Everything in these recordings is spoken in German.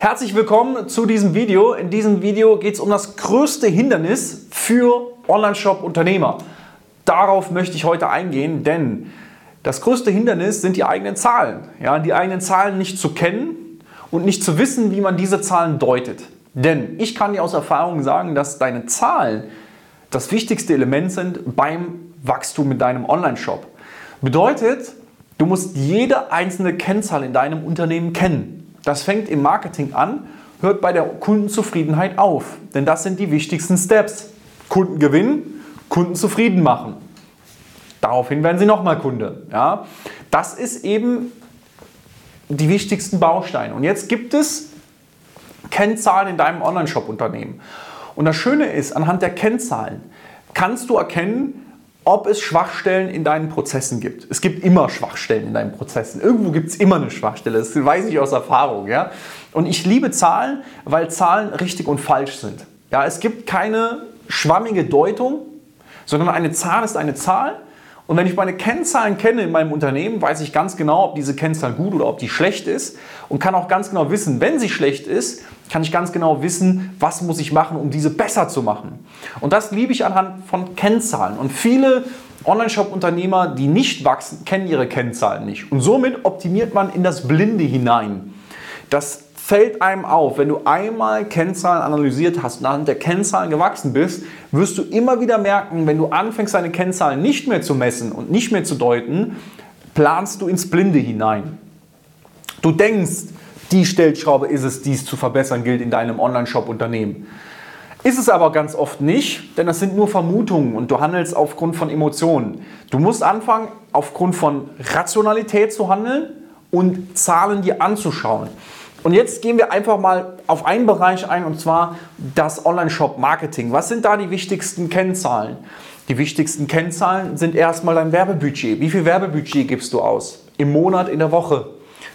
Herzlich willkommen zu diesem Video. In diesem Video geht es um das größte Hindernis für Online-Shop-Unternehmer. Darauf möchte ich heute eingehen, denn das größte Hindernis sind die eigenen Zahlen. Ja, die eigenen Zahlen nicht zu kennen und nicht zu wissen, wie man diese Zahlen deutet. Denn ich kann dir aus Erfahrung sagen, dass deine Zahlen das wichtigste Element sind beim Wachstum mit deinem Online-Shop. Bedeutet, du musst jede einzelne Kennzahl in deinem Unternehmen kennen. Das fängt im Marketing an, hört bei der Kundenzufriedenheit auf. Denn das sind die wichtigsten Steps. Kunden gewinnen, Kunden zufrieden machen. Daraufhin werden sie nochmal Kunde. Ja? Das ist eben die wichtigsten Bausteine. Und jetzt gibt es Kennzahlen in deinem Online-Shop-Unternehmen. Und das Schöne ist, anhand der Kennzahlen kannst du erkennen, ob es Schwachstellen in deinen Prozessen gibt. Es gibt immer Schwachstellen in deinen Prozessen. Irgendwo gibt es immer eine Schwachstelle. Das weiß ich aus Erfahrung. Ja? Und ich liebe Zahlen, weil Zahlen richtig und falsch sind. Ja, es gibt keine schwammige Deutung, sondern eine Zahl ist eine Zahl und wenn ich meine Kennzahlen kenne in meinem Unternehmen, weiß ich ganz genau, ob diese Kennzahl gut oder ob die schlecht ist und kann auch ganz genau wissen, wenn sie schlecht ist, kann ich ganz genau wissen, was muss ich machen, um diese besser zu machen. Und das liebe ich anhand von Kennzahlen. Und viele Online-Shop-Unternehmer, die nicht wachsen, kennen ihre Kennzahlen nicht. Und somit optimiert man in das Blinde hinein. Das fällt einem auf, wenn du einmal Kennzahlen analysiert hast und anhand der Kennzahlen gewachsen bist, wirst du immer wieder merken, wenn du anfängst, deine Kennzahlen nicht mehr zu messen und nicht mehr zu deuten, planst du ins Blinde hinein. Du denkst, die Stellschraube ist es, die es zu verbessern gilt in deinem Online-Shop-Unternehmen. Ist es aber ganz oft nicht, denn das sind nur Vermutungen und du handelst aufgrund von Emotionen. Du musst anfangen, aufgrund von Rationalität zu handeln und Zahlen dir anzuschauen. Und jetzt gehen wir einfach mal auf einen Bereich ein, und zwar das Online-Shop-Marketing. Was sind da die wichtigsten Kennzahlen? Die wichtigsten Kennzahlen sind erstmal dein Werbebudget. Wie viel Werbebudget gibst du aus? Im Monat, in der Woche?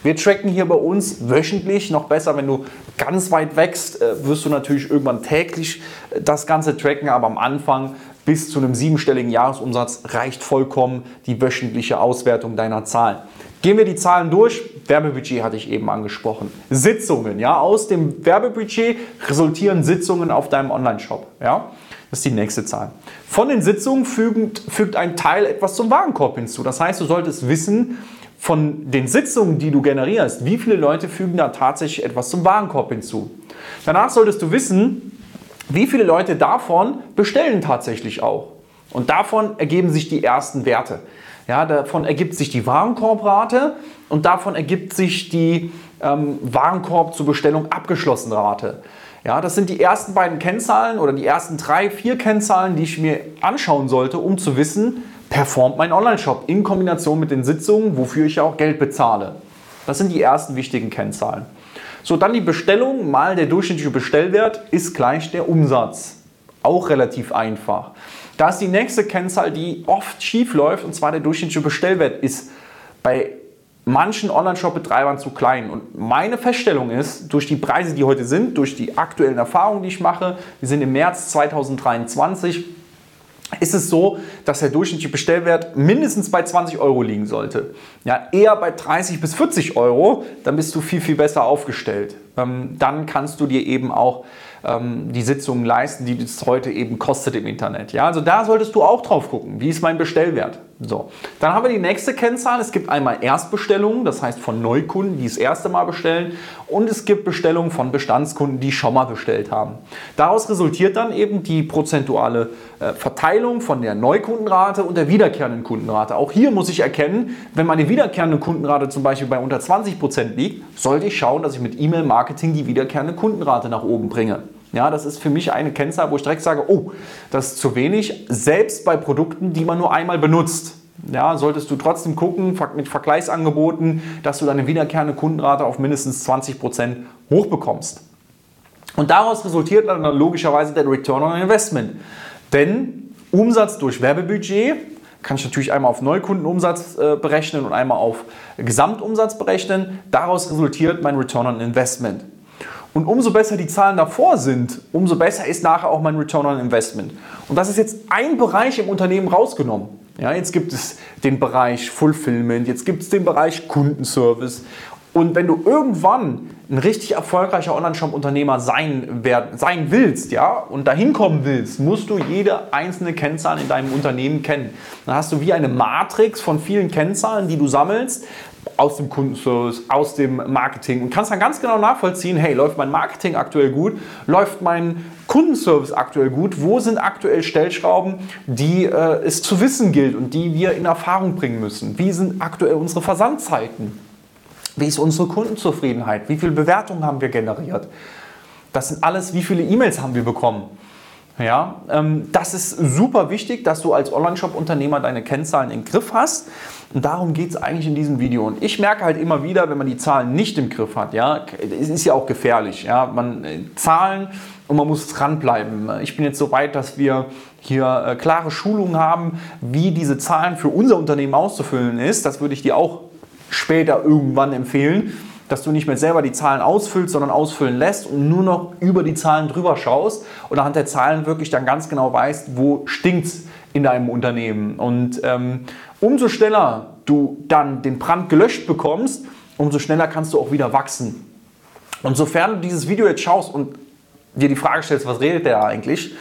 Wir tracken hier bei uns wöchentlich, noch besser, wenn du ganz weit wächst, äh, wirst du natürlich irgendwann täglich äh, das Ganze tracken, aber am Anfang bis zu einem siebenstelligen Jahresumsatz reicht vollkommen die wöchentliche Auswertung deiner Zahlen. Gehen wir die Zahlen durch. Werbebudget hatte ich eben angesprochen. Sitzungen, ja, aus dem Werbebudget resultieren Sitzungen auf deinem Online-Shop, ja. Das ist die nächste Zahl. Von den Sitzungen fügt, fügt ein Teil etwas zum Warenkorb hinzu. Das heißt, du solltest wissen, von den Sitzungen, die du generierst, wie viele Leute fügen da tatsächlich etwas zum Warenkorb hinzu. Danach solltest du wissen, wie viele Leute davon bestellen tatsächlich auch. Und davon ergeben sich die ersten Werte. Ja, davon ergibt sich die Warenkorbrate und davon ergibt sich die ähm, Warenkorb zur Bestellung abgeschlossen Rate. Ja, das sind die ersten beiden Kennzahlen oder die ersten drei, vier Kennzahlen, die ich mir anschauen sollte, um zu wissen, performt mein Online-Shop in Kombination mit den Sitzungen, wofür ich ja auch Geld bezahle. Das sind die ersten wichtigen Kennzahlen. So, dann die Bestellung mal der durchschnittliche Bestellwert ist gleich der Umsatz. Auch relativ einfach. Da ist die nächste Kennzahl, die oft schief läuft, und zwar der durchschnittliche Bestellwert ist bei manchen Online-Shop-Betreibern zu klein. Und meine Feststellung ist, durch die Preise, die heute sind, durch die aktuellen Erfahrungen, die ich mache, wir sind im März 2023, ist es so, dass der durchschnittliche Bestellwert mindestens bei 20 Euro liegen sollte. Ja, eher bei 30 bis 40 Euro, dann bist du viel, viel besser aufgestellt. Ähm, dann kannst du dir eben auch ähm, die Sitzungen leisten, die es heute eben kostet im Internet. Ja, also da solltest du auch drauf gucken. Wie ist mein Bestellwert? So, dann haben wir die nächste Kennzahl. Es gibt einmal Erstbestellungen, das heißt von Neukunden, die das erste Mal bestellen, und es gibt Bestellungen von Bestandskunden, die schon mal bestellt haben. Daraus resultiert dann eben die prozentuale äh, Verteilung von der Neukundenrate und der wiederkehrenden Kundenrate. Auch hier muss ich erkennen, wenn meine wiederkehrende Kundenrate zum Beispiel bei unter 20 Prozent liegt, sollte ich schauen, dass ich mit E-Mail-Marketing die wiederkehrende Kundenrate nach oben bringe. Ja, das ist für mich eine Kennzahl, wo ich direkt sage, oh, das ist zu wenig, selbst bei Produkten, die man nur einmal benutzt. Ja, solltest du trotzdem gucken mit Vergleichsangeboten, dass du deine wiederkehrende Kundenrate auf mindestens 20% hochbekommst. Und daraus resultiert dann logischerweise der Return on Investment. Denn Umsatz durch Werbebudget kann ich natürlich einmal auf Neukundenumsatz äh, berechnen und einmal auf Gesamtumsatz berechnen. Daraus resultiert mein Return on Investment. Und umso besser die Zahlen davor sind, umso besser ist nachher auch mein Return on Investment. Und das ist jetzt ein Bereich im Unternehmen rausgenommen. Ja, jetzt gibt es den Bereich Fulfillment, jetzt gibt es den Bereich Kundenservice. Und wenn du irgendwann ein richtig erfolgreicher Online-Shop-Unternehmer sein, sein willst, ja, und dahin kommen willst, musst du jede einzelne Kennzahl in deinem Unternehmen kennen. Dann hast du wie eine Matrix von vielen Kennzahlen, die du sammelst aus dem Kundenservice, aus dem Marketing und kannst dann ganz genau nachvollziehen, hey, läuft mein Marketing aktuell gut, läuft mein Kundenservice aktuell gut, wo sind aktuell Stellschrauben, die äh, es zu wissen gilt und die wir in Erfahrung bringen müssen, wie sind aktuell unsere Versandzeiten, wie ist unsere Kundenzufriedenheit, wie viele Bewertungen haben wir generiert, das sind alles, wie viele E-Mails haben wir bekommen. Ja, ähm, das ist super wichtig, dass du als Online-Shop-Unternehmer deine Kennzahlen im Griff hast. Und darum geht es eigentlich in diesem Video. Und ich merke halt immer wieder, wenn man die Zahlen nicht im Griff hat, ja, es ist ja auch gefährlich. Ja, man äh, Zahlen und man muss dranbleiben. Ich bin jetzt so weit, dass wir hier äh, klare Schulungen haben, wie diese Zahlen für unser Unternehmen auszufüllen ist. Das würde ich dir auch später irgendwann empfehlen dass du nicht mehr selber die Zahlen ausfüllst, sondern ausfüllen lässt und nur noch über die Zahlen drüber schaust und anhand der Zahlen wirklich dann ganz genau weißt, wo stinkt es in deinem Unternehmen. Und ähm, umso schneller du dann den Brand gelöscht bekommst, umso schneller kannst du auch wieder wachsen. Und sofern du dieses Video jetzt schaust und dir die Frage stellst, was redet der eigentlich,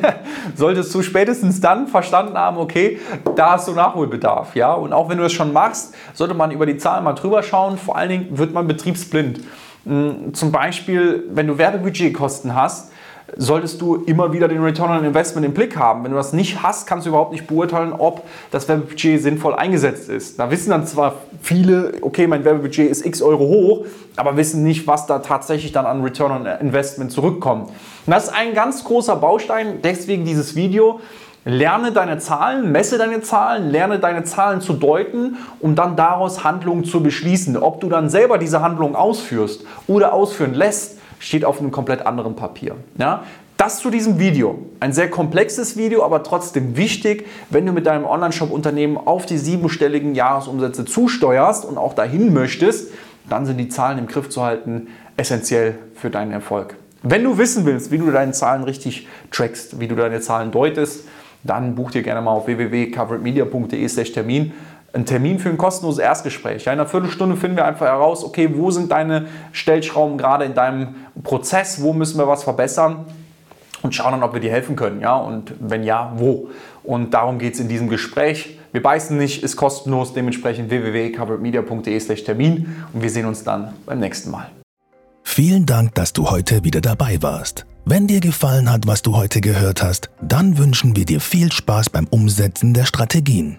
solltest du spätestens dann verstanden haben, okay, da hast du Nachholbedarf. Ja? Und auch wenn du das schon machst, sollte man über die Zahlen mal drüber schauen. Vor allen Dingen wird man betriebsblind. Hm, zum Beispiel, wenn du Werbebudgetkosten hast, solltest du immer wieder den Return on Investment im Blick haben. Wenn du das nicht hast, kannst du überhaupt nicht beurteilen, ob das Werbebudget sinnvoll eingesetzt ist. Da wissen dann zwar viele, okay, mein Werbebudget ist x Euro hoch, aber wissen nicht, was da tatsächlich dann an Return on Investment zurückkommt. Und das ist ein ganz großer Baustein, deswegen dieses Video. Lerne deine Zahlen, messe deine Zahlen, lerne deine Zahlen zu deuten, um dann daraus Handlungen zu beschließen. Ob du dann selber diese Handlung ausführst oder ausführen lässt, steht auf einem komplett anderen Papier. Ja? Das zu diesem Video. Ein sehr komplexes Video, aber trotzdem wichtig, wenn du mit deinem Online-Shop-Unternehmen auf die siebenstelligen Jahresumsätze zusteuerst und auch dahin möchtest, dann sind die Zahlen im Griff zu halten essentiell für deinen Erfolg. Wenn du wissen willst, wie du deine Zahlen richtig trackst, wie du deine Zahlen deutest, dann buch dir gerne mal auf www.coveredmedia.de/termin einen Termin für ein kostenloses Erstgespräch. Ja, in einer Viertelstunde finden wir einfach heraus, okay, wo sind deine Stellschrauben gerade in deinem Prozess, wo müssen wir was verbessern und schauen dann, ob wir dir helfen können. Ja, und wenn ja, wo. Und darum geht es in diesem Gespräch. Wir beißen nicht, ist kostenlos, dementsprechend www.coveredmedia.de/termin und wir sehen uns dann beim nächsten Mal. Vielen Dank, dass du heute wieder dabei warst. Wenn dir gefallen hat, was du heute gehört hast, dann wünschen wir dir viel Spaß beim Umsetzen der Strategien.